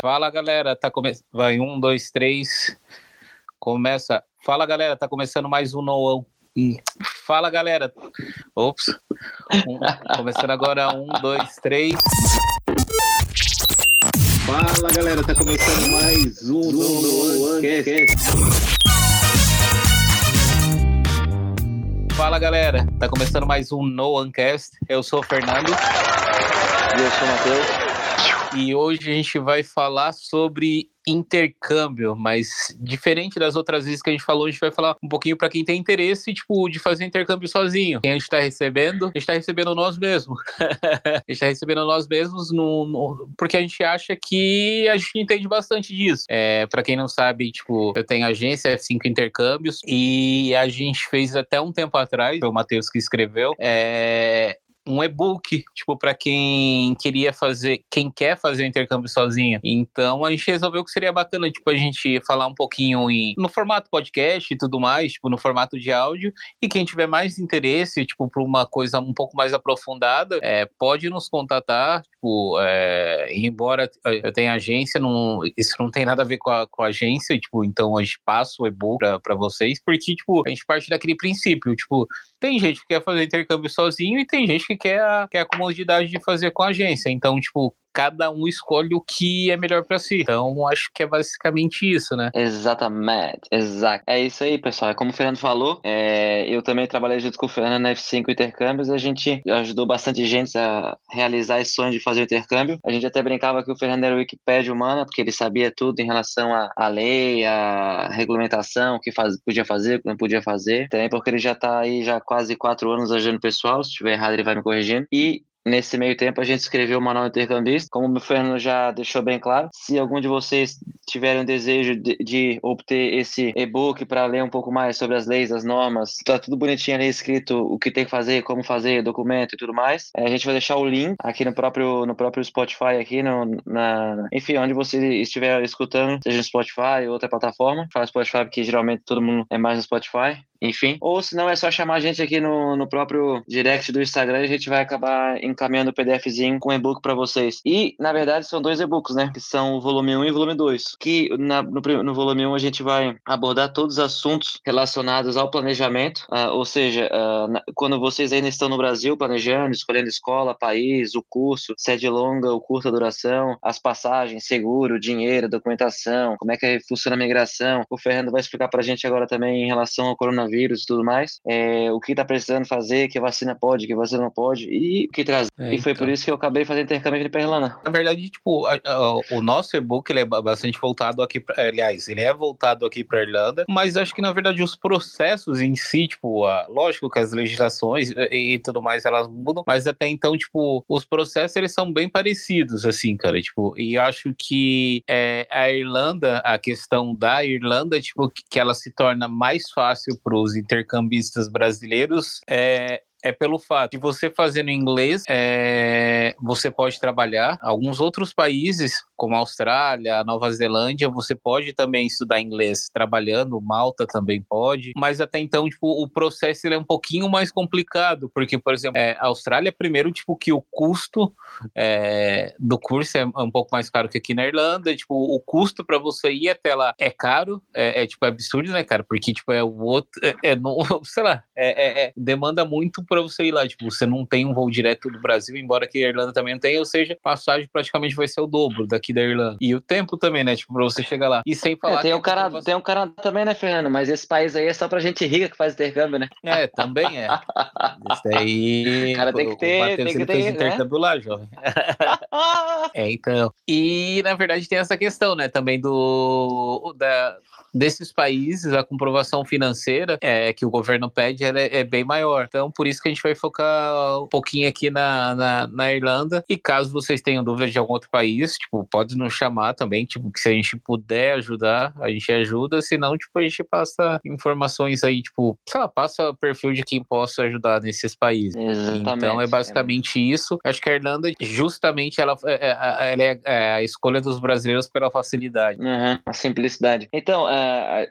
Fala galera, tá começando. Vai, um, dois, três. Começa. Fala galera, tá começando mais um Noão. Fala galera. Ops. Um, começando agora, um, dois, três. Fala galera, tá começando mais um Noão. Fala galera, tá começando mais um No Cast. Eu sou o Fernando. E eu sou o Matheus. E hoje a gente vai falar sobre intercâmbio, mas diferente das outras vezes que a gente falou, a gente vai falar um pouquinho para quem tem interesse, tipo, de fazer intercâmbio sozinho. Quem a gente está recebendo, a gente está recebendo nós mesmos. a gente está recebendo nós mesmos no, no, porque a gente acha que a gente entende bastante disso. É, para quem não sabe, tipo, eu tenho agência F5 Intercâmbios e a gente fez até um tempo atrás, foi o Matheus que escreveu, é, um e-book, tipo, para quem queria fazer, quem quer fazer o intercâmbio sozinho. Então a gente resolveu que seria bacana, tipo, a gente falar um pouquinho em, no formato podcast e tudo mais, tipo, no formato de áudio. E quem tiver mais interesse, tipo, para uma coisa um pouco mais aprofundada, é, pode nos contatar. Tipo, é, embora eu tenha agência, não, isso não tem nada a ver com a, com a agência, tipo, então a gente passa o e-book para vocês, porque, tipo, a gente parte daquele princípio, tipo, tem gente que quer fazer intercâmbio sozinho e tem gente que quer a, quer a comodidade de fazer com a agência. Então, tipo, cada um escolhe o que é melhor para si. Então, acho que é basicamente isso, né? Exatamente, exato. É isso aí, pessoal. É como o Fernando falou, é, eu também trabalhei junto com o Fernando na F5 Intercâmbios. A gente ajudou bastante gente a realizar esse sonho de fazer o intercâmbio. A gente até brincava que o Fernando era o Wikipédia humana, porque ele sabia tudo em relação à lei, à regulamentação, o que faz, podia fazer, o que não podia fazer. Também porque ele já está aí já quase quatro anos ajudando o pessoal. Se estiver errado, ele vai me corrigindo. E Nesse meio tempo, a gente escreveu o Manual Intercambista. Como o Fernando já deixou bem claro, se algum de vocês tiverem um desejo de, de obter esse e-book para ler um pouco mais sobre as leis, as normas, tá tudo bonitinho ali escrito o que tem que fazer, como fazer, documento e tudo mais. É, a gente vai deixar o link aqui no próprio, no próprio Spotify, aqui no, na, enfim, onde você estiver escutando, seja no Spotify ou outra plataforma. Fala Spotify porque geralmente todo mundo é mais no Spotify enfim. Ou se não, é só chamar a gente aqui no, no próprio direct do Instagram e a gente vai acabar encaminhando o PDFzinho com e-book para vocês. E, na verdade, são dois e-books, né? Que são o volume 1 e o volume 2. Que na, no, no volume 1 a gente vai abordar todos os assuntos relacionados ao planejamento, uh, ou seja, uh, na, quando vocês ainda estão no Brasil planejando, escolhendo escola, país, o curso, sede longa ou curta duração, as passagens, seguro, dinheiro, documentação, como é que funciona a migração. O Fernando vai explicar para a gente agora também em relação ao coronavírus coronavírus e tudo mais, é, o que está precisando fazer, que a vacina pode, que a vacina não pode, e o que trazer. É, e foi então. por isso que eu acabei fazendo intercâmbio para Irlanda. Na verdade, tipo, a, a, o nosso e-book ele é bastante voltado aqui, pra, aliás, ele é voltado aqui para Irlanda, mas acho que na verdade os processos em si, tipo, a, lógico que as legislações e, e tudo mais elas mudam, mas até então, tipo, os processos eles são bem parecidos, assim, cara, tipo, e acho que é, a Irlanda, a questão da Irlanda, tipo, que ela se torna mais fácil pro os intercambistas brasileiros é, é pelo fato de você fazendo inglês, é, você pode trabalhar. Alguns outros países, como a Austrália, a Nova Zelândia, você pode também estudar inglês trabalhando. Malta também pode. Mas até então, tipo, o processo é um pouquinho mais complicado, porque, por exemplo, é, a Austrália, primeiro, tipo, que o custo é, do curso é um pouco mais caro que aqui na Irlanda. Tipo, o custo para você ir até lá é caro, é, é, tipo é absurdo, né, cara? Porque, tipo, é o outro, é, é sei lá, é, demanda muito para você ir lá. Tipo, você não tem um voo direto do Brasil, embora que a Irlanda também não tenha, ou seja, passagem praticamente vai ser o dobro daqui da Irlanda. E o tempo também, né? Tipo, pra você chegar lá. E sem falar. É, tem, o cara, tem um cara também, né, Fernando? Mas esse país aí é só pra gente rica que faz intercâmbio, né? É, também é. Isso daí. O cara tem que ter. Tem que ter né? intercâmbio lá, jovem. é, então. E, na verdade, tem essa questão, né? Também do. Da, desses países, a comprovação financeira é, que o governo pede é, é, bem maior. Então, por isso que a gente vai focar um pouquinho aqui na, na, na, Irlanda. E caso vocês tenham dúvidas de algum outro país, tipo, pode nos chamar também, tipo, que se a gente puder ajudar, a gente ajuda, senão, tipo, a gente passa informações aí, tipo, sei lá, passa o perfil de quem possa ajudar nesses países. Exatamente. Então, é basicamente isso. Acho que a Irlanda, justamente, ela, é, ela é, é, a escolha dos brasileiros pela facilidade. Uhum, a simplicidade. Então,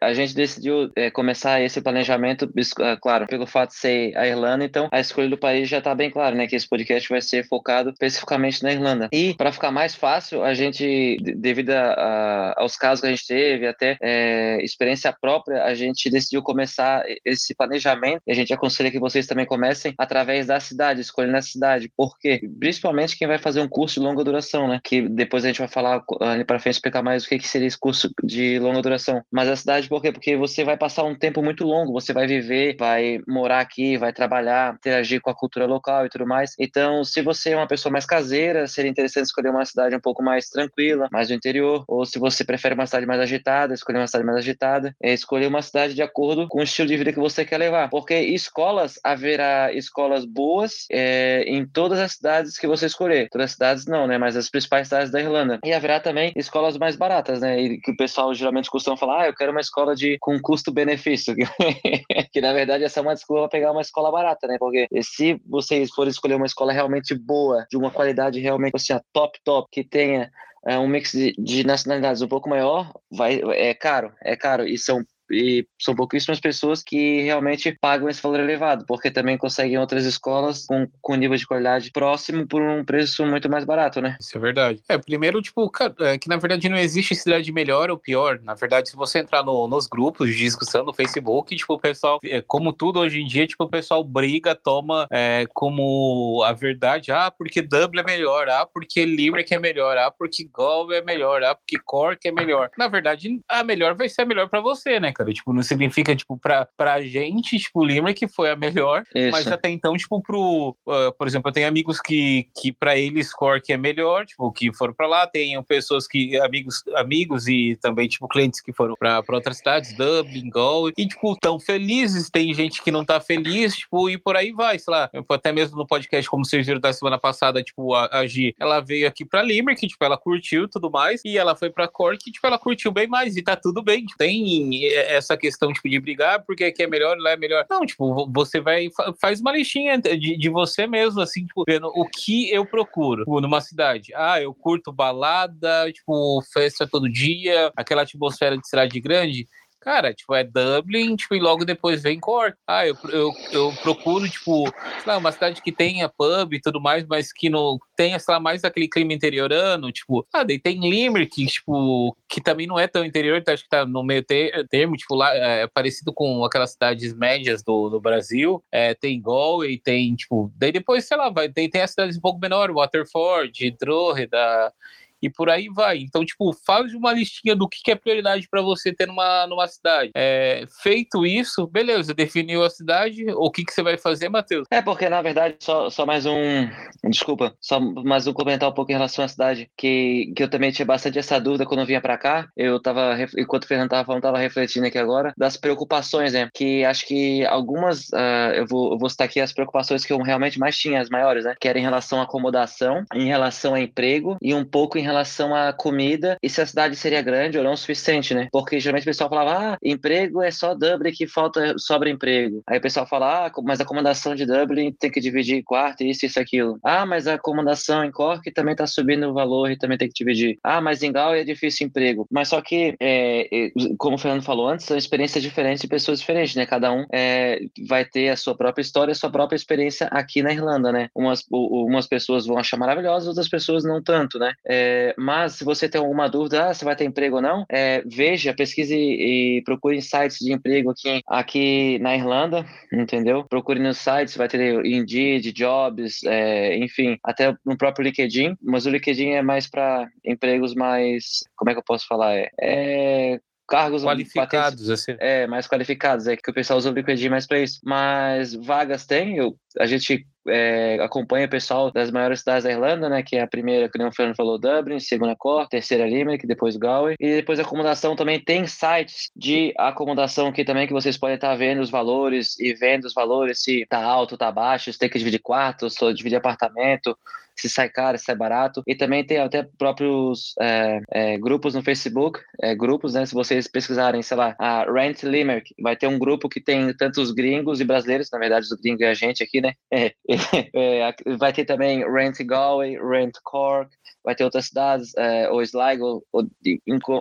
a, gente decidiu é, começar esse planejamento, é, claro, pelo fato de ser a Irlanda, então a escolha do país já está bem claro, né? Que esse podcast vai ser focado especificamente na Irlanda. E para ficar mais fácil, a gente, devido a, aos casos que a gente teve, até é, experiência própria, a gente decidiu começar esse planejamento. E a gente aconselha que vocês também comecem através da cidade, escolhendo a cidade. Porque, principalmente quem vai fazer um curso de longa duração, né? Que depois a gente vai falar ali para frente explicar mais o que, que seria esse curso de longa duração. Mas a cidade, por quê? Porque você vai passar um tempo muito longo, você vai viver, vai morar aqui, vai trabalhar, interagir com a cultura local e tudo mais. Então, se você é uma pessoa mais caseira, seria interessante escolher uma cidade um pouco mais tranquila, mais do interior. Ou se você prefere uma cidade mais agitada, escolher uma cidade mais agitada. É escolher uma cidade de acordo com o estilo de vida que você quer levar. Porque escolas, haverá escolas boas é, em todas as cidades que você escolher. Todas as cidades não, né? Mas as principais cidades da Irlanda. E haverá também escolas mais baratas, né? E que o pessoal geralmente costuma falar, ah, eu quero uma escola de com custo-benefício. que na verdade essa é uma desculpa para pegar uma escola barata, né? Porque se vocês forem escolher uma escola realmente boa, de uma qualidade realmente assim, a top, top, que tenha é, um mix de, de nacionalidades um pouco maior, vai, é caro, é caro. E são e são pouquíssimas pessoas que realmente pagam esse valor elevado, porque também conseguem outras escolas com, com nível de qualidade próximo por um preço muito mais barato, né? Isso é verdade. É, primeiro, tipo, é que na verdade não existe cidade melhor ou pior. Na verdade, se você entrar no, nos grupos de discussão no Facebook, tipo, o pessoal, é, como tudo hoje em dia, tipo, o pessoal briga, toma é, como a verdade, ah, porque Dublin é melhor, ah, porque Limerick é melhor, ah, porque Galway é melhor, ah, porque Cork é melhor. Na verdade, a melhor vai ser a melhor para você, né? Cara. Tipo, não significa, tipo, pra, pra gente, tipo, Limerick foi a melhor, Isso. mas até então, tipo, pro. Uh, por exemplo, eu tenho amigos que, que pra eles Cork é melhor, tipo, que foram pra lá, tenho pessoas que. amigos, amigos e também, tipo, clientes que foram pra, pra outras cidades, Dublin, Galway, e, tipo, tão felizes, tem gente que não tá feliz, tipo, e por aí vai, sei lá. Até mesmo no podcast, como vocês viram da semana passada, tipo, a, a Gi, ela veio aqui pra Limerick, tipo, ela curtiu tudo mais, e ela foi pra Cork, tipo, ela curtiu bem mais, e tá tudo bem. Tipo, tem é, essa questão tipo, de brigar porque aqui é melhor, lá é melhor. Não, tipo, você vai, faz uma listinha de, de você mesmo, assim, tipo, vendo o que eu procuro tipo, numa cidade. Ah, eu curto balada, tipo, festa todo dia, aquela atmosfera de cidade grande. Cara, tipo, é Dublin, tipo, e logo depois vem Cork. Ah, eu, eu, eu procuro, tipo, sei lá, uma cidade que tenha pub e tudo mais, mas que não tenha, sei lá, mais aquele clima interiorano, tipo, ah, daí tem Limerick, tipo, que também não é tão interior, então acho que tá no meio termo, tipo, lá, é parecido com aquelas cidades médias do, do Brasil, é, tem Galway, tem, tipo, daí depois, sei lá, vai, tem, tem as cidades um pouco menores, Waterford, Drogheda, e por aí vai. Então, tipo, faz uma listinha do que, é prioridade para você ter numa, numa cidade. É, feito isso, beleza, definiu a cidade, o que, que você vai fazer, Matheus? É, porque na verdade, só, só mais um. Desculpa, só mais um comentar um pouco em relação à cidade, que, que eu também tinha bastante essa dúvida quando eu vinha para cá. Eu tava, enquanto o Fernando tava falando, tava refletindo aqui agora, das preocupações, né? Que acho que algumas, uh, eu, vou, eu vou citar aqui as preocupações que eu realmente mais tinha, as maiores, né? Que era em relação à acomodação, em relação a emprego e um pouco em relação à comida e se a cidade seria grande ou não o suficiente, né? Porque geralmente o pessoal falava, ah, emprego é só Dublin que falta, sobra emprego. Aí o pessoal fala, ah, mas a acomodação de Dublin tem que dividir quarto, isso, isso, aquilo. Ah, mas a acomodação em Cork também tá subindo o valor e também tem que dividir. Ah, mas em Galway é difícil emprego. Mas só que, é, como o Fernando falou antes, são experiências diferentes de pessoas diferentes, né? Cada um é, vai ter a sua própria história, a sua própria experiência aqui na Irlanda, né? Umas, umas pessoas vão achar maravilhosas, outras pessoas não tanto, né? É, é, mas se você tem alguma dúvida, ah, se vai ter emprego ou não, é, veja, pesquise e procure sites de emprego aqui, aqui na Irlanda, entendeu? Procure nos sites, vai ter Indeed, Jobs, é, enfim, até no próprio LinkedIn, mas o LinkedIn é mais para empregos mais, como é que eu posso falar? É, é cargos qualificados, assim. É, mais qualificados, é que o pessoal usa o LinkedIn mais para isso. Mas vagas tem, eu, a gente é, acompanha o pessoal das maiores cidades da Irlanda, né? Que é a primeira, que o Fernando falou, Dublin, segunda Cork, terceira Limerick, depois Galway. E depois a acomodação também tem sites de acomodação aqui também que vocês podem estar vendo os valores e vendo os valores, se tá alto, tá baixo, se tem que dividir quartos, se dividir apartamento, se sai caro, se sai barato. E também tem até próprios é, é, grupos no Facebook, é, grupos, né? Se vocês pesquisarem, sei lá, a Rent Limerick, vai ter um grupo que tem tantos gringos e brasileiros, na verdade, os gringos e a gente aqui, né? É, é, vai ter também Rent Galway, Rent Cork, vai ter outras cidades, é, ou Sligo, ou,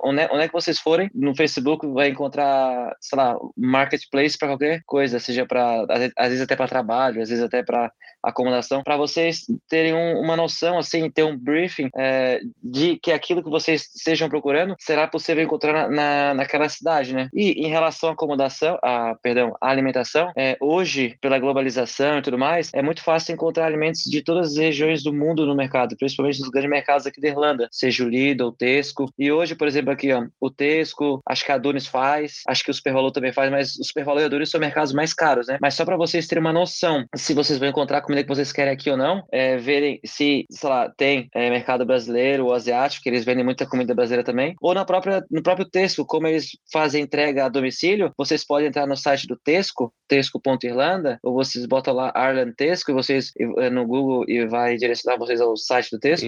onde, onde é que vocês forem, no Facebook vai encontrar, sei lá, marketplace para qualquer coisa, seja para, às vezes até para trabalho, às vezes até para acomodação, para vocês terem um, uma noção, assim, ter um briefing é, de que aquilo que vocês estejam procurando será possível encontrar na, na, naquela cidade, né? E em relação à acomodação, a, perdão, à alimentação, é, hoje, pela globalização e tudo mais, é muito fácil encontrar alimentos de todas as regiões do mundo no mercado, principalmente nos grandes mercados aqui da Irlanda, seja o Lidl, o Tesco. E hoje, por exemplo, aqui, ó, o Tesco, acho que a Dunes faz, acho que o Supervalor também faz, mas os Supervalor e a Dunes são mercados mais caros, né? Mas só para vocês terem uma noção, se vocês vão encontrar comida que vocês querem aqui ou não, é, verem se, sei lá, tem é, mercado brasileiro ou asiático, que eles vendem muita comida brasileira também, ou na própria, no próprio Tesco, como eles fazem entrega a domicílio, vocês podem entrar no site do Tesco, tesco.irlanda, ou vocês botam lá Ireland Tesco, e vocês é, no Google e vai direcionar vocês ao site do Tesco.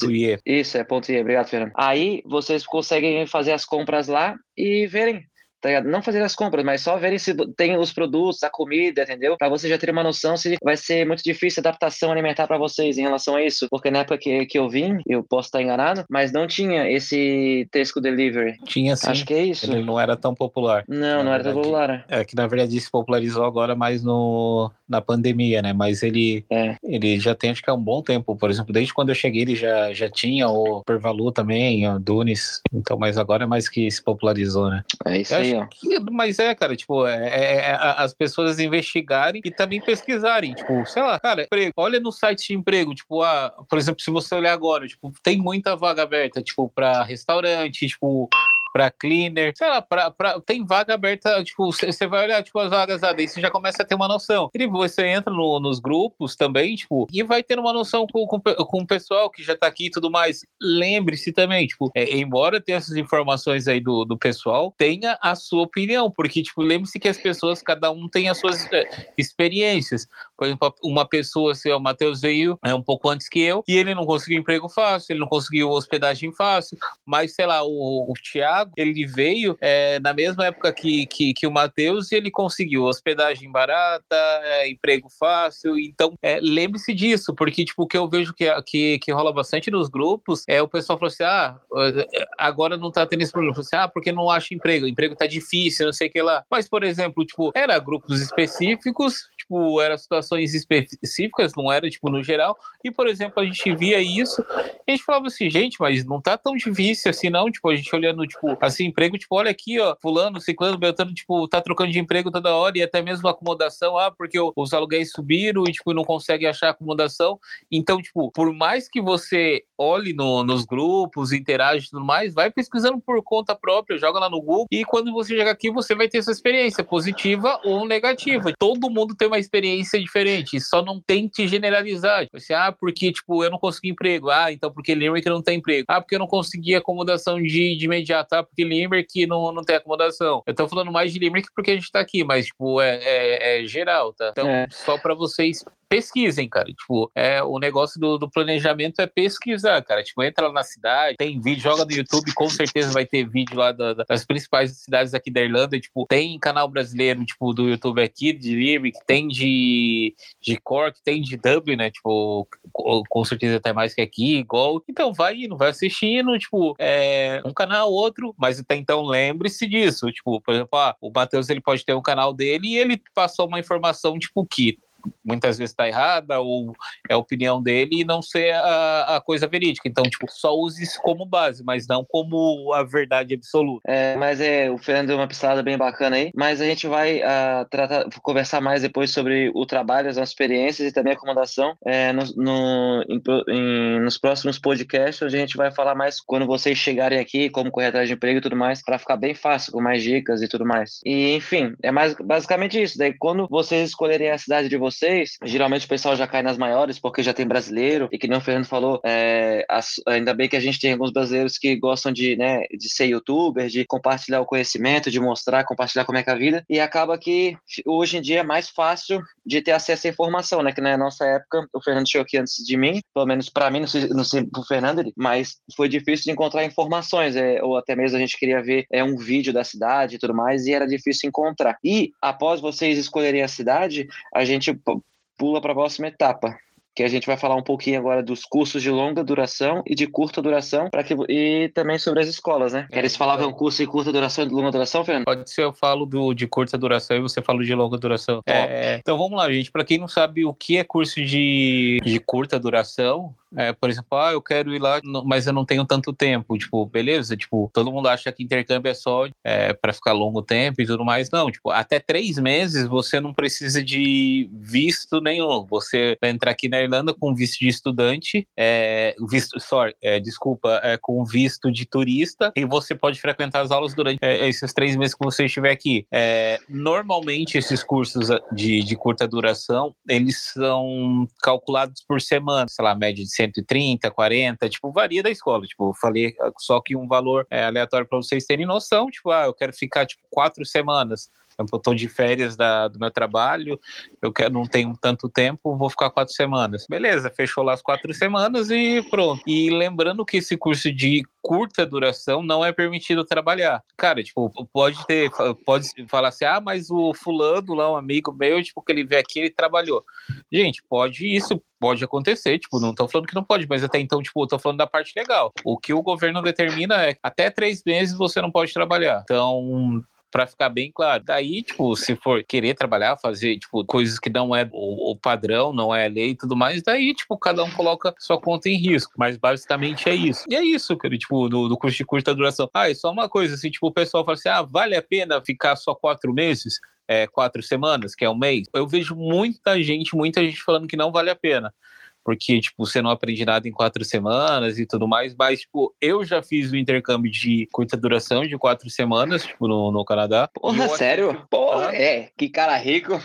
Tesco.ie. Isso, é ponto .ie, obrigado, Fernando. Aí vocês conseguem fazer as compras lá e verem tá? Não fazer as compras, mas só verem se tem os produtos, a comida, entendeu? Para você já ter uma noção se vai ser muito difícil a adaptação alimentar para vocês em relação a isso. Porque na época que, que eu vim, eu posso estar enganado, mas não tinha esse Tesco Delivery. Tinha sim. Acho que é isso. Ele não era tão popular. Não, não verdade. era tão popular. É que na verdade se popularizou agora mais no, na pandemia, né? Mas ele, é. ele já tem acho que há um bom tempo. Por exemplo, desde quando eu cheguei ele já, já tinha o Pervalu também, o Dunes. Então, mas agora é mais que se popularizou, né? É isso eu aí, mas é, cara, tipo, é, é, é, as pessoas investigarem e também pesquisarem, tipo, sei lá, cara, emprego, olha no site de emprego, tipo, ah, por exemplo, se você olhar agora, tipo, tem muita vaga aberta, tipo, para restaurante, tipo, para cleaner, sei lá, pra, pra, tem vaga aberta, tipo, você vai olhar, tipo, as vagas lá, daí você já começa a ter uma noção. E você entra no, nos grupos também, tipo, e vai ter uma noção com, com, com o pessoal que já tá aqui e tudo mais. Lembre-se também, tipo, é, embora tenha essas informações aí do, do pessoal, tenha a sua opinião, porque, tipo, lembre-se que as pessoas, cada um tem as suas é, experiências. Por exemplo, uma pessoa, se o Matheus veio é um pouco antes que eu, e ele não conseguiu emprego fácil, ele não conseguiu hospedagem fácil, mas, sei lá, o, o Thiago ele veio é, na mesma época que, que, que o Matheus e ele conseguiu hospedagem barata, é, emprego fácil. Então, é, lembre-se disso, porque tipo, o que eu vejo que, que, que rola bastante nos grupos é o pessoal falou assim: ah, agora não tá tendo esse problema. Assim, ah, porque não acha emprego, o emprego tá difícil, não sei o que lá. Mas, por exemplo, tipo, era grupos específicos, tipo, era situações específicas, não era, tipo, no geral. E, por exemplo, a gente via isso e a gente falava assim, gente, mas não tá tão difícil assim, não. Tipo, a gente olhando, tipo, assim, emprego, tipo, olha aqui, ó, fulano, ciclano, beltano, tipo, tá trocando de emprego toda hora e até mesmo acomodação, ah, porque os aluguéis subiram e, tipo, não consegue achar acomodação. Então, tipo, por mais que você olhe no, nos grupos, interage e tudo mais, vai pesquisando por conta própria, joga lá no Google e quando você chegar aqui, você vai ter essa experiência, positiva ou negativa. Todo mundo tem uma experiência diferente, só não tente generalizar. Você, ah, porque, tipo, eu não consegui emprego. Ah, então porque Limerick não tem emprego. Ah, porque eu não consegui acomodação de, de imediato. Ah, porque Limerick não, não tem acomodação. Eu tô falando mais de Limerick porque a gente tá aqui, mas, tipo, é, é, é geral, tá? Então, é. só para vocês pesquisem, cara. Tipo, é, o negócio do, do, planejamento é pesquisar, cara. Tipo, entra lá na cidade, tem vídeo, joga no YouTube, com certeza vai ter vídeo lá da, das principais cidades aqui da Irlanda. Tipo, tem canal brasileiro, tipo, do YouTube aqui, de Limerick, tem de, de Cork, tem de Dublin, né? Tipo, com certeza até mais que aqui, igual. Então, vai indo, vai assistindo, tipo, é, um canal, outro, mas até então lembre-se disso. Tipo, por exemplo, ah, o Matheus ele pode ter um canal dele e ele passou uma informação, tipo, que muitas vezes está errada ou é a opinião dele e não ser a, a, coisa verídica. Então, tipo, só use isso como base, mas não como a verdade absoluta. É, mas é, o Fernando deu uma pistada bem bacana aí, mas a gente vai uh, tratar, conversar mais depois sobre o trabalho, as nossas experiências e também a acomodação é, no, no em, em, nos próximos podcasts, onde a gente vai falar mais quando vocês chegarem aqui, como correr atrás de emprego e tudo mais, para ficar bem fácil, com mais dicas e tudo mais. E, enfim, é mais basicamente isso. Daí, quando vocês escolherem a cidade de vocês, vocês, geralmente o pessoal já cai nas maiores porque já tem brasileiro, e que nem o Fernando falou, é, ainda bem que a gente tem alguns brasileiros que gostam de, né, de ser youtuber, de compartilhar o conhecimento, de mostrar, compartilhar como é que é a vida, e acaba que hoje em dia é mais fácil de ter acesso à informação, né, que na nossa época, o Fernando chegou aqui antes de mim, pelo menos para mim, não sei, não sei pro Fernando, mas foi difícil de encontrar informações, é, ou até mesmo a gente queria ver é, um vídeo da cidade e tudo mais, e era difícil encontrar. E após vocês escolherem a cidade, a gente pula para a próxima etapa, que a gente vai falar um pouquinho agora dos cursos de longa duração e de curta duração, para que e também sobre as escolas, né? Eles falavam curso de curta duração e de longa duração, Fernando? Pode ser, eu falo do, de curta duração e você fala de longa duração. É, então vamos lá, gente. Para quem não sabe o que é curso de, de curta duração, é, por exemplo, ah, eu quero ir lá, mas eu não tenho tanto tempo. Tipo, beleza? Tipo, todo mundo acha que intercâmbio é só é, para ficar longo tempo e tudo mais. Não, tipo, até três meses você não precisa de visto nenhum. Você vai entrar aqui na Irlanda com visto de estudante, é, visto, sorry, é, desculpa, é, com visto de turista e você pode frequentar as aulas durante é, esses três meses que você estiver aqui. É, normalmente esses cursos de, de curta duração, eles são calculados por semana, sei lá, média de 130, 40, tipo, varia da escola. Tipo, falei só que um valor é, aleatório para vocês terem noção. Tipo, ah, eu quero ficar tipo quatro semanas eu estou de férias da, do meu trabalho, eu quero, não tenho tanto tempo, vou ficar quatro semanas. Beleza, fechou lá as quatro semanas e pronto. E lembrando que esse curso de curta duração não é permitido trabalhar. Cara, tipo, pode ter, pode falar assim, ah, mas o fulano lá, um amigo meu, tipo, que ele veio aqui, ele trabalhou. Gente, pode isso, pode acontecer, tipo, não tô falando que não pode, mas até então, tipo, eu tô falando da parte legal. O que o governo determina é até três meses você não pode trabalhar. Então, para ficar bem claro. Daí, tipo, se for querer trabalhar, fazer, tipo, coisas que não é o, o, padrão, não é lei e tudo mais, daí, tipo, cada um coloca sua conta em risco. Mas basicamente é isso. E é isso, cara, tipo, do curso de curta duração. Ah, e só uma coisa, assim, tipo, o pessoal fala assim, ah, vale a pena ficar só quatro meses? É, quatro semanas, que é um mês. Eu vejo muita gente, muita gente falando que não vale a pena porque, tipo, você não aprende nada em quatro semanas e tudo mais, mas, tipo, eu já fiz o intercâmbio de curta duração, de quatro semanas, tipo, no, no Canadá. Porra, sério? Que... Porra, é, que cara rico.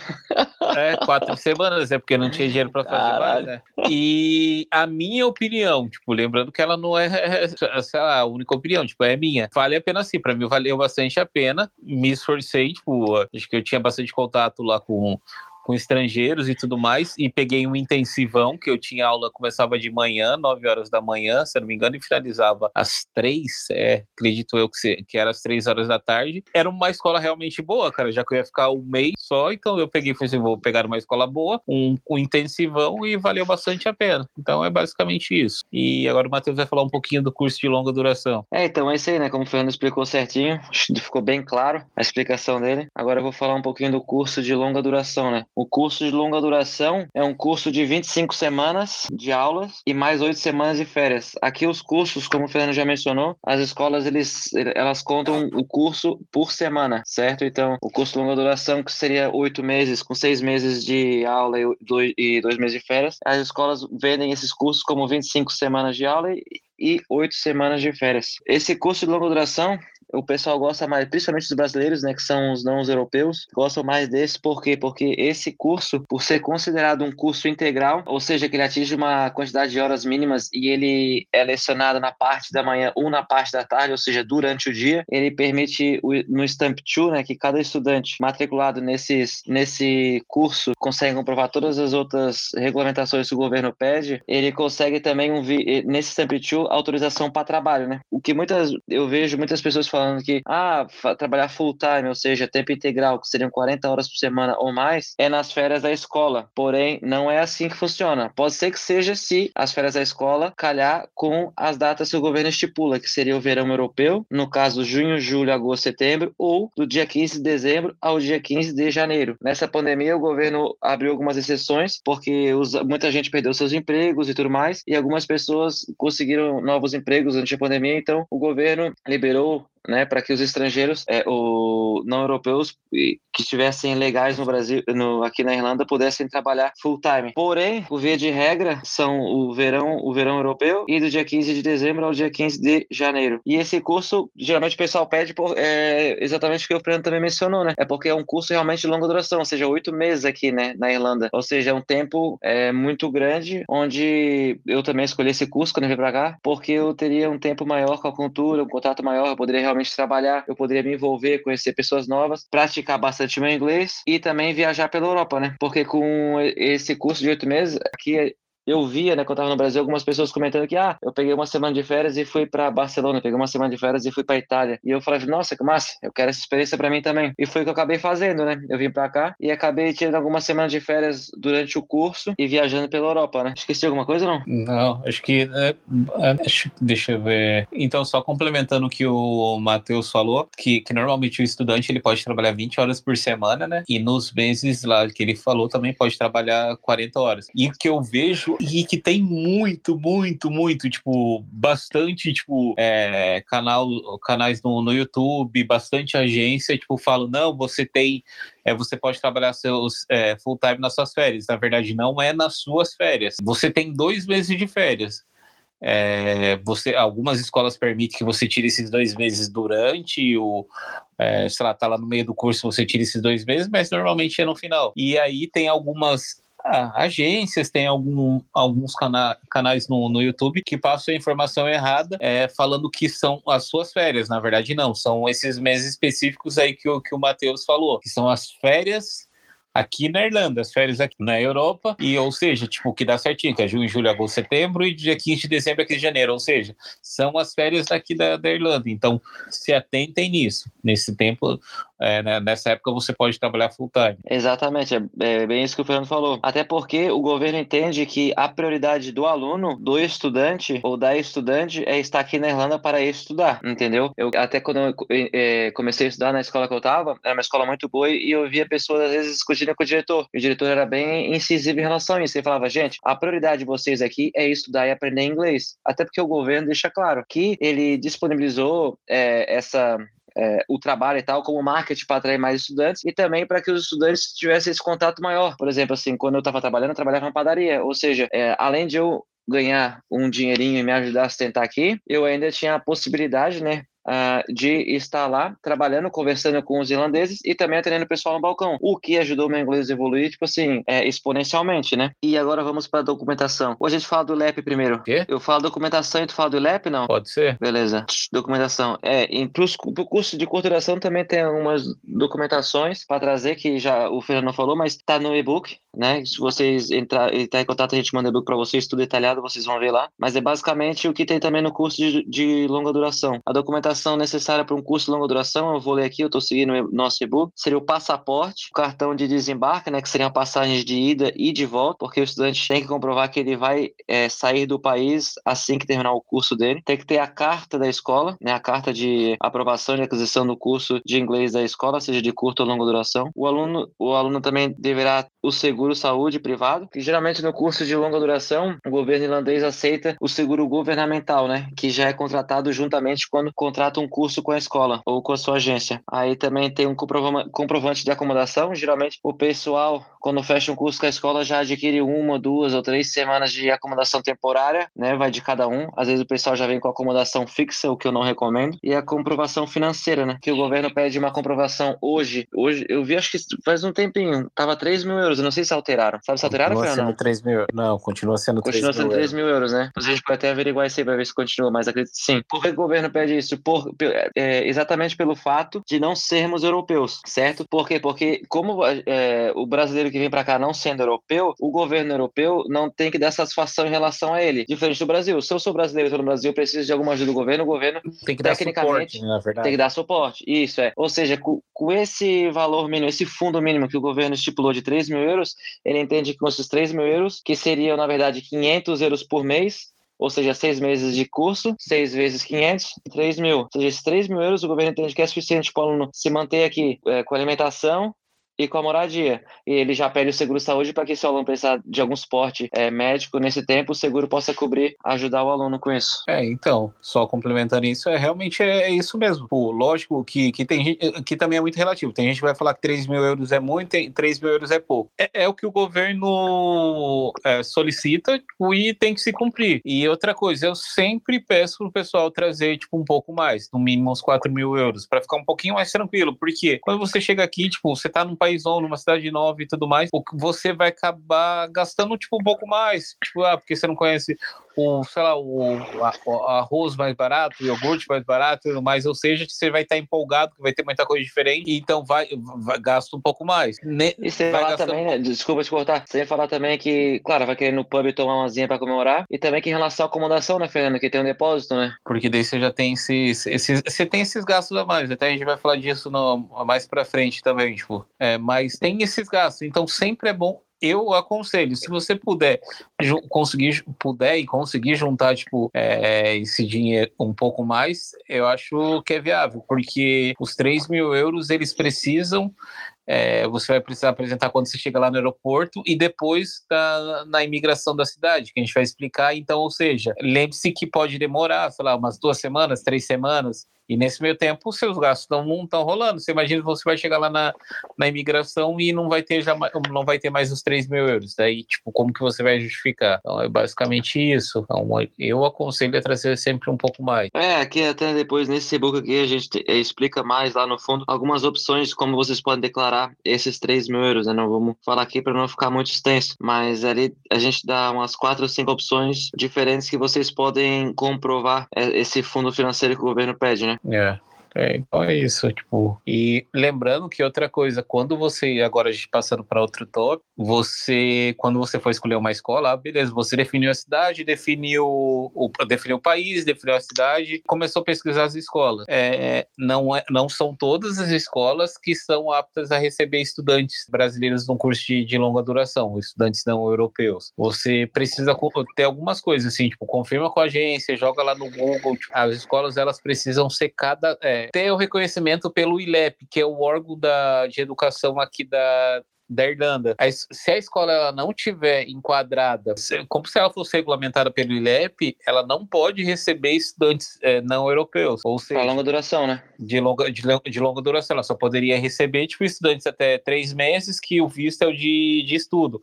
É, quatro semanas, é porque não tinha dinheiro pra fazer mais, né? E a minha opinião, tipo, lembrando que ela não é, sei lá, a única opinião, tipo, é minha. Vale a pena sim, pra mim valeu bastante a pena, me esforcei, tipo, acho que eu tinha bastante contato lá com com estrangeiros e tudo mais, e peguei um intensivão, que eu tinha aula, começava de manhã, 9 horas da manhã, se não me engano, e finalizava às 3, é, acredito eu que, se, que era às 3 horas da tarde. Era uma escola realmente boa, cara, já que eu ia ficar um mês só, então eu peguei e falei assim, vou pegar uma escola boa, um, um intensivão, e valeu bastante a pena. Então é basicamente isso. E agora o Matheus vai falar um pouquinho do curso de longa duração. É, então é isso aí, né, como o Fernando explicou certinho, ficou bem claro a explicação dele. Agora eu vou falar um pouquinho do curso de longa duração, né. O curso de longa duração é um curso de 25 semanas de aulas e mais oito semanas de férias. Aqui os cursos, como o Fernando já mencionou, as escolas eles, elas contam o curso por semana, certo? Então, o curso de longa duração, que seria oito meses, com seis meses de aula e dois, e dois meses de férias, as escolas vendem esses cursos como 25 semanas de aula e oito semanas de férias. Esse curso de longa duração o pessoal gosta mais, principalmente os brasileiros, né, que são os não os europeus, gostam mais desse, por quê? Porque esse curso, por ser considerado um curso integral, ou seja, que ele atinge uma quantidade de horas mínimas e ele é lecionado na parte da manhã ou na parte da tarde, ou seja, durante o dia, ele permite no Stamp 2, né, que cada estudante matriculado nesses, nesse curso consegue comprovar todas as outras regulamentações que o governo pede, ele consegue também um nesse Stamp 2 autorização para trabalho, né? O que muitas eu vejo muitas pessoas falando que ah, trabalhar full time, ou seja, tempo integral, que seriam 40 horas por semana ou mais, é nas férias da escola. Porém, não é assim que funciona. Pode ser que seja se as férias da escola calhar com as datas que o governo estipula, que seria o verão europeu, no caso junho, julho, agosto, setembro, ou do dia 15 de dezembro ao dia 15 de janeiro. Nessa pandemia, o governo abriu algumas exceções, porque muita gente perdeu seus empregos e tudo mais, e algumas pessoas conseguiram novos empregos durante a pandemia, então o governo liberou né, para que os estrangeiros, é, o não europeus que estivessem legais no Brasil, no, aqui na Irlanda, pudessem trabalhar full time. Porém, por via de regra, são o verão, o verão europeu e do dia 15 de dezembro ao dia 15 de janeiro. E esse curso, geralmente o pessoal pede por, é, exatamente o que o Fernando também mencionou, né? É porque é um curso realmente de longa duração, ou seja, oito meses aqui, né, na Irlanda. Ou seja, é um tempo é, muito grande, onde eu também escolhi esse curso quando eu vim para cá, porque eu teria um tempo maior com a cultura, um contato maior, eu poderia realmente realmente trabalhar, eu poderia me envolver, conhecer pessoas novas, praticar bastante meu inglês e também viajar pela Europa, né? Porque com esse curso de oito meses, aqui eu via, né, quando eu tava no Brasil, algumas pessoas comentando que, ah, eu peguei uma semana de férias e fui para Barcelona, peguei uma semana de férias e fui para Itália. E eu falei, nossa, que massa, eu quero essa experiência para mim também. E foi o que eu acabei fazendo, né? Eu vim para cá e acabei tirando algumas semanas de férias durante o curso e viajando pela Europa, né? Esqueci alguma coisa não? Não, acho que. É, é deixa eu ver. Então, só complementando o que o Matheus falou, que, que normalmente o estudante ele pode trabalhar 20 horas por semana, né? E nos meses lá que ele falou também pode trabalhar 40 horas. E o que eu vejo e que tem muito, muito, muito, tipo, bastante, tipo, é, canal, canais no, no YouTube, bastante agência, tipo, falam, não, você tem é, você pode trabalhar seus é, full time nas suas férias. Na verdade, não é nas suas férias. Você tem dois meses de férias. É, você, algumas escolas permitem que você tire esses dois meses durante o, é, sei lá, tá lá no meio do curso, você tira esses dois meses, mas normalmente é no final. E aí tem algumas ah, agências, tem algum, alguns cana canais no, no YouTube que passam a informação errada, é, falando que são as suas férias. Na verdade, não, são esses meses específicos aí que o, que o Matheus falou, que são as férias aqui na Irlanda, as férias aqui na Europa, e ou seja, tipo, que dá certinho, que é junho, julho, agosto, setembro, e dia 15 de dezembro aqui de janeiro, ou seja, são as férias daqui da, da Irlanda. Então, se atentem nisso. Nesse tempo, é, né, nessa época você pode trabalhar full time. Exatamente, é, é, bem isso que o Fernando falou. Até porque o governo entende que a prioridade do aluno, do estudante ou da estudante é estar aqui na Irlanda para estudar, entendeu? Eu até quando eu é, comecei a estudar na escola que eu estava, era uma escola muito boa e eu via pessoas às vezes discutindo com o diretor. E o diretor era bem incisivo em relação a isso. Ele falava, gente, a prioridade de vocês aqui é estudar e aprender inglês. Até porque o governo deixa claro que ele disponibilizou é, essa é, o trabalho e tal como marketing para atrair mais estudantes e também para que os estudantes tivessem esse contato maior. Por exemplo, assim, quando eu estava trabalhando, eu trabalhava na padaria, ou seja, é, além de eu ganhar um dinheirinho e me ajudar a sustentar aqui, eu ainda tinha a possibilidade, né, uh, de estar lá trabalhando, conversando com os irlandeses e também atendendo o pessoal no balcão, o que ajudou meu inglês a evoluir, tipo assim, é, exponencialmente, né? E agora vamos para a documentação. Hoje a gente fala do LEP primeiro. Quê? Eu falo documentação e tu fala do LEP, não? Pode ser. Beleza. Documentação. É, para o curso de curta duração também tem algumas documentações para trazer, que já o Fernando falou, mas tá no e-book, né? Se vocês entrar, entrar em contato, a gente manda e-book para vocês, tudo detalhado, vocês vão ver lá. Mas é basicamente o que tem também no curso de, de longa duração. A documentação necessária para um curso de longa duração, eu vou ler aqui, eu estou seguindo nosso e-book, seria o passaporte, o cartão de desembarque, né, que seriam passagens de ida e de volta, porque o estudante tem que comprovar que ele vai é, sair do país assim que terminar o curso dele. Tem que ter a carta da escola, né, a carta de aprovação de aquisição do curso de inglês da escola, seja de curta ou longa duração. O aluno, o aluno também deverá o seguro saúde privado, que geralmente no curso de longa duração, o governo irlandês aceita o seguro governamental, né, que já é contratado juntamente quando contrata contrata um curso com a escola ou com a sua agência. Aí também tem um comprovante de acomodação. Geralmente o pessoal, quando fecha um curso com a escola, já adquire uma, duas ou três semanas de acomodação temporária, né? Vai de cada um. Às vezes o pessoal já vem com acomodação fixa, o que eu não recomendo. E a comprovação financeira, né? Que o governo pede uma comprovação hoje. Hoje, eu vi, acho que faz um tempinho, tava 3 mil euros. Eu não sei se alteraram. Sabe se alteraram, Continua sendo não? 3 mil Não, continua sendo 3 continua sendo 3 mil euros, né? A gente pode até averiguar isso aí pra ver se continua, mas acredito que sim. Por que o governo pede isso? Por por, é, exatamente pelo fato de não sermos europeus, certo? Por quê? Porque como é, o brasileiro que vem para cá não sendo europeu, o governo europeu não tem que dar satisfação em relação a ele, diferente do Brasil. Se eu sou brasileiro, estou no Brasil, preciso de alguma ajuda do governo, o governo tem que dar tecnicamente suporte, na verdade. tem que dar suporte. Isso é. Ou seja, com, com, esse valor mínimo, esse fundo mínimo que o governo estipulou de 3 mil euros, ele entende que com esses 3 mil euros, que seriam na verdade 500 euros por mês, ou seja, seis meses de curso, seis vezes 500, 3 mil. Ou seja, esses 3 mil euros o governo entende que é suficiente para o aluno se manter aqui é, com alimentação, e com a moradia. E ele já pede o seguro saúde para que se o aluno precisar de algum suporte é, médico nesse tempo, o seguro possa cobrir, ajudar o aluno com isso. É, então, só complementando isso, é realmente é, é isso mesmo. Pô, lógico que, que tem gente que também é muito relativo. Tem gente que vai falar que 3 mil euros é muito, e 3 mil euros é pouco. É, é o que o governo é, solicita e tem que se cumprir. E outra coisa, eu sempre peço pro pessoal trazer tipo um pouco mais, no mínimo uns 4 mil euros, para ficar um pouquinho mais tranquilo. Porque quando você chega aqui, tipo, você tá num país novo, numa cidade nova e tudo mais, você vai acabar gastando tipo um pouco mais, tipo, ah, porque você não conhece o, sei lá, o, arroz mais barato, o iogurte mais barato, mas ou seja, você vai estar empolgado, que vai ter muita coisa diferente, então vai, vai gasta um pouco mais. Ne, e você falar gastando... também, né? Desculpa te cortar, você ia falar também que, claro, vai querer no pub tomar uma zinha para comemorar, e também que em relação à acomodação, né, Fernando, que tem um depósito, né? Porque daí você já tem esses, esses você tem esses gastos a mais, até a gente vai falar disso no, mais para frente também, tipo, é, mas tem esses gastos, então sempre é bom eu aconselho, se você puder conseguir puder e conseguir juntar tipo é, esse dinheiro um pouco mais, eu acho que é viável, porque os 3 mil euros eles precisam é, você vai precisar apresentar quando você chega lá no aeroporto e depois na imigração da cidade, que a gente vai explicar. Então, ou seja, lembre-se que pode demorar, sei lá, umas duas semanas, três semanas, e nesse meio tempo, os seus gastos não estão rolando. Você imagina você vai chegar lá na, na imigração e não vai ter já não vai ter mais os 3 mil euros. Daí, tipo, como que você vai justificar? Então, é basicamente isso. Então, eu aconselho a trazer sempre um pouco mais. É, aqui até depois, nesse e-book aqui, a gente eh, explica mais lá no fundo algumas opções como vocês podem declarar esses 3 mil euros. Né? Não vamos falar aqui para não ficar muito extenso, mas ali a gente dá umas quatro ou cinco opções diferentes que vocês podem comprovar eh, esse fundo financeiro que o governo pede, né? Yeah. É, então é isso, tipo, e lembrando que outra coisa, quando você, agora a gente passando para outro tópico, você, quando você for escolher uma escola, ah, beleza, você definiu a cidade, definiu o, definiu o país, definiu a cidade, começou a pesquisar as escolas. É, não, é, não são todas as escolas que são aptas a receber estudantes brasileiros num curso de, de longa duração, estudantes não europeus. Você precisa ter algumas coisas, assim, tipo, confirma com a agência, joga lá no Google, tipo, as escolas, elas precisam ser cada, é, ter o reconhecimento pelo ILEP, que é o órgão da, de educação aqui da, da Irlanda. Se a escola ela não tiver enquadrada, como se ela fosse regulamentada pelo ILEP, ela não pode receber estudantes é, não europeus. Ou seja, a longa duração, né? De longa, de, de, longa duração. Ela só poderia receber tipo, estudantes até três meses, que o visto é o de, de estudo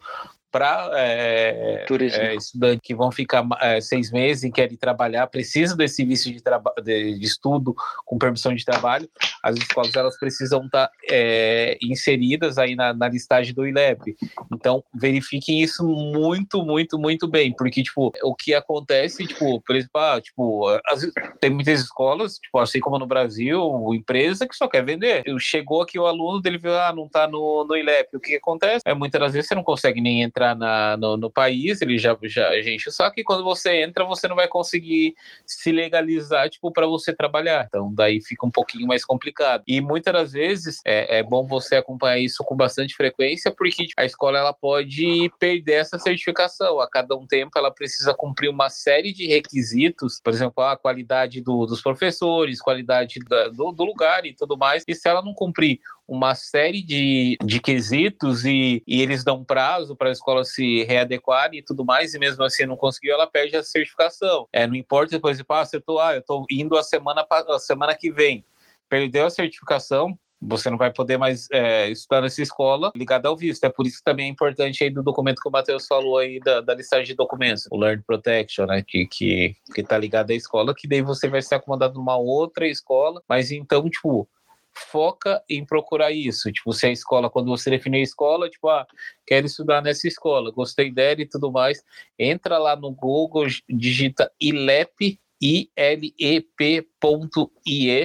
para é, é, estudantes que vão ficar é, seis meses e querem trabalhar, precisam desse visto de, de, de, estudo com permissão de trabalho, as escolas elas precisam estar tá, é, inseridas aí na, na, listagem do ILEP. Então, verifiquem isso muito, muito, muito bem, porque, tipo, o que acontece, tipo, por exemplo, ah, tipo, as, tem muitas escolas, tipo, assim como no Brasil, empresa que só quer vender. Chegou aqui o aluno, dele viu, ah, não tá no, no ILEP. O que acontece? É, muitas das vezes você não consegue nem entrar entrar na, no, no, país, ele já, já gente, só que quando você entra, você não vai conseguir se legalizar, tipo, para você trabalhar. Então, daí fica um pouquinho mais complicado. E muitas das vezes é, é bom você acompanhar isso com bastante frequência, porque a escola ela pode perder essa certificação. A cada um tempo, ela precisa cumprir uma série de requisitos, por exemplo, a qualidade do, dos professores, qualidade da, do, do lugar e tudo mais. E se ela não cumprir uma série de, de quesitos e, e eles dão prazo para a escola se readequar e tudo mais, e mesmo assim não conseguiu, ela perde a certificação. É, não importa depois de, ah, eu tô, ah, eu tô indo a semana, a semana que vem. Perdeu a certificação, você não vai poder mais é, estudar nessa escola ligada ao visto. É por isso que também é importante aí do documento que o Matheus falou aí da, da listagem de documentos, o Learn Protection, né, que, que, que tá ligado à escola, que daí você vai ser acomodado numa outra escola, mas então, tipo, foca em procurar isso. Tipo, se a escola, quando você definir a escola, tipo, ah, quero estudar nessa escola, gostei dela e tudo mais, entra lá no Google, digita ILEP, ilep.ie.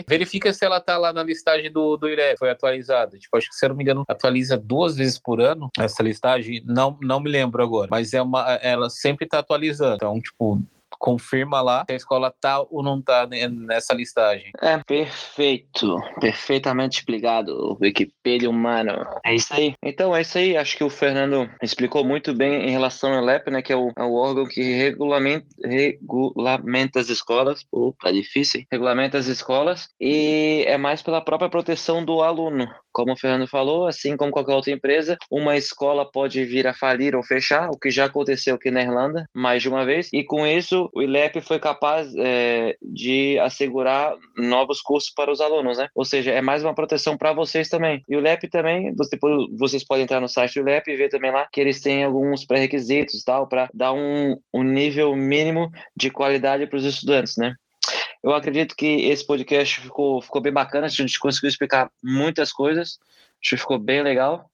Verifica se ela tá lá na listagem do, do IREP, foi atualizada. Tipo, acho que, se eu não me engano, atualiza duas vezes por ano essa listagem. Não, não me lembro agora, mas é uma, ela sempre tá atualizando. Então, tipo, confirma lá se a escola tá ou não tá nessa listagem. É, perfeito. Perfeitamente explicado. Wikipedia humano. É isso aí. Então, é isso aí. Acho que o Fernando explicou muito bem em relação ao LEP, né? Que é o, é o órgão que regulamenta, regulamenta as escolas. Pô, tá difícil. Regulamenta as escolas. E é mais pela própria proteção do aluno. Como o Fernando falou, assim como qualquer outra empresa, uma escola pode vir a falir ou fechar, o que já aconteceu aqui na Irlanda mais de uma vez, e com isso o ILEP foi capaz é, de assegurar novos cursos para os alunos, né? Ou seja, é mais uma proteção para vocês também. E o ILEP também, vocês podem entrar no site do ILEP e ver também lá que eles têm alguns pré-requisitos tal para dar um, um nível mínimo de qualidade para os estudantes, né? Eu acredito que esse podcast ficou, ficou bem bacana, a gente conseguiu explicar muitas coisas, acho que ficou bem legal.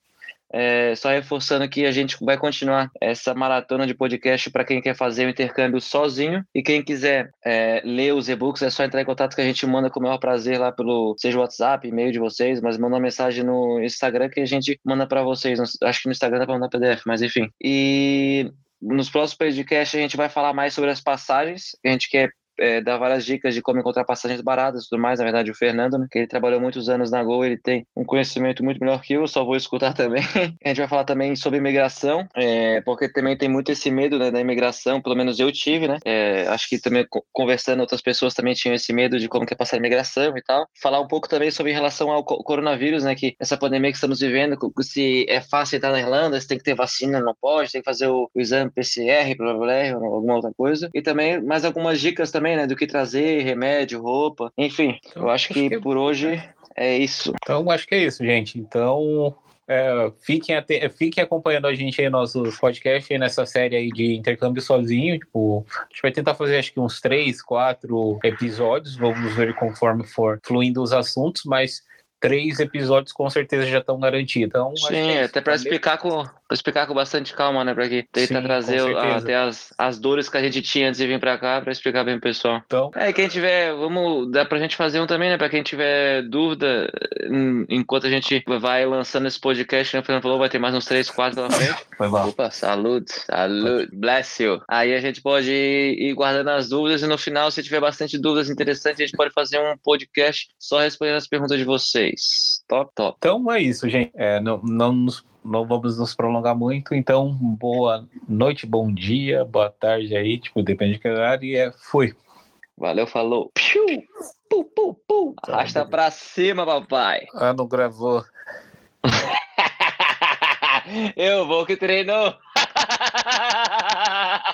É, só reforçando que a gente vai continuar essa maratona de podcast para quem quer fazer o intercâmbio sozinho e quem quiser é, ler os e-books é só entrar em contato que a gente manda com o maior prazer lá pelo seja o WhatsApp, e-mail de vocês, mas manda uma mensagem no Instagram que a gente manda para vocês. Acho que no Instagram dá para mandar PDF, mas enfim. E nos próximos podcasts a gente vai falar mais sobre as passagens a gente quer é, várias dicas de como encontrar passagens baratas e tudo mais. Na verdade, o Fernando, né, que ele trabalhou muitos anos na Gol, ele tem um conhecimento muito melhor que eu, só vou escutar também. a gente vai falar também sobre imigração, é, porque também tem muito esse medo né, da imigração, pelo menos eu tive, né? É, acho que também conversando, outras pessoas também tinham esse medo de como que é passar a imigração e tal. Falar um pouco também sobre relação ao coronavírus, né? Que essa pandemia que estamos vivendo, se é fácil entrar na Irlanda, se tem que ter vacina, não pode, tem que fazer o, o exame PCR, blá, blá, blá, alguma outra coisa. E também mais algumas dicas também também, né? Do que trazer, remédio, roupa, enfim. Então, eu acho, acho que, que, por hoje é isso. Então, acho que é isso, gente. Então, é, fiquem, fiquem acompanhando a gente aí nosso podcast aí nessa série aí de intercâmbio sozinho. Tipo, a gente vai tentar fazer acho que uns três, quatro episódios. Vamos ver conforme for fluindo os assuntos, mas três episódios com certeza já estão garantidos. Então, Sim, é até para explicar com Vou explicar com bastante calma, né? Pra que tentar Sim, trazer até as, as dores que a gente tinha antes de vir pra cá, pra explicar bem pro pessoal. Então. É, quem tiver, vamos, dá pra gente fazer um também, né? Pra quem tiver dúvida, enquanto a gente vai lançando esse podcast, né? O Fernando falou, vai ter mais uns 3, 4 pela frente. Foi bom. Opa, saúde, saúde, bless you. Aí a gente pode ir guardando as dúvidas e no final, se tiver bastante dúvidas interessantes, a gente pode fazer um podcast só respondendo as perguntas de vocês. Top, top. Então é isso, gente. É, não, não nos não vamos nos prolongar muito, então boa noite, bom dia, boa tarde aí, tipo, depende de que horário, e é, fui. Valeu, falou. Piu, pu, pu, pu. Arrasta pra cima, papai. Ah, não gravou. Eu vou que treinou.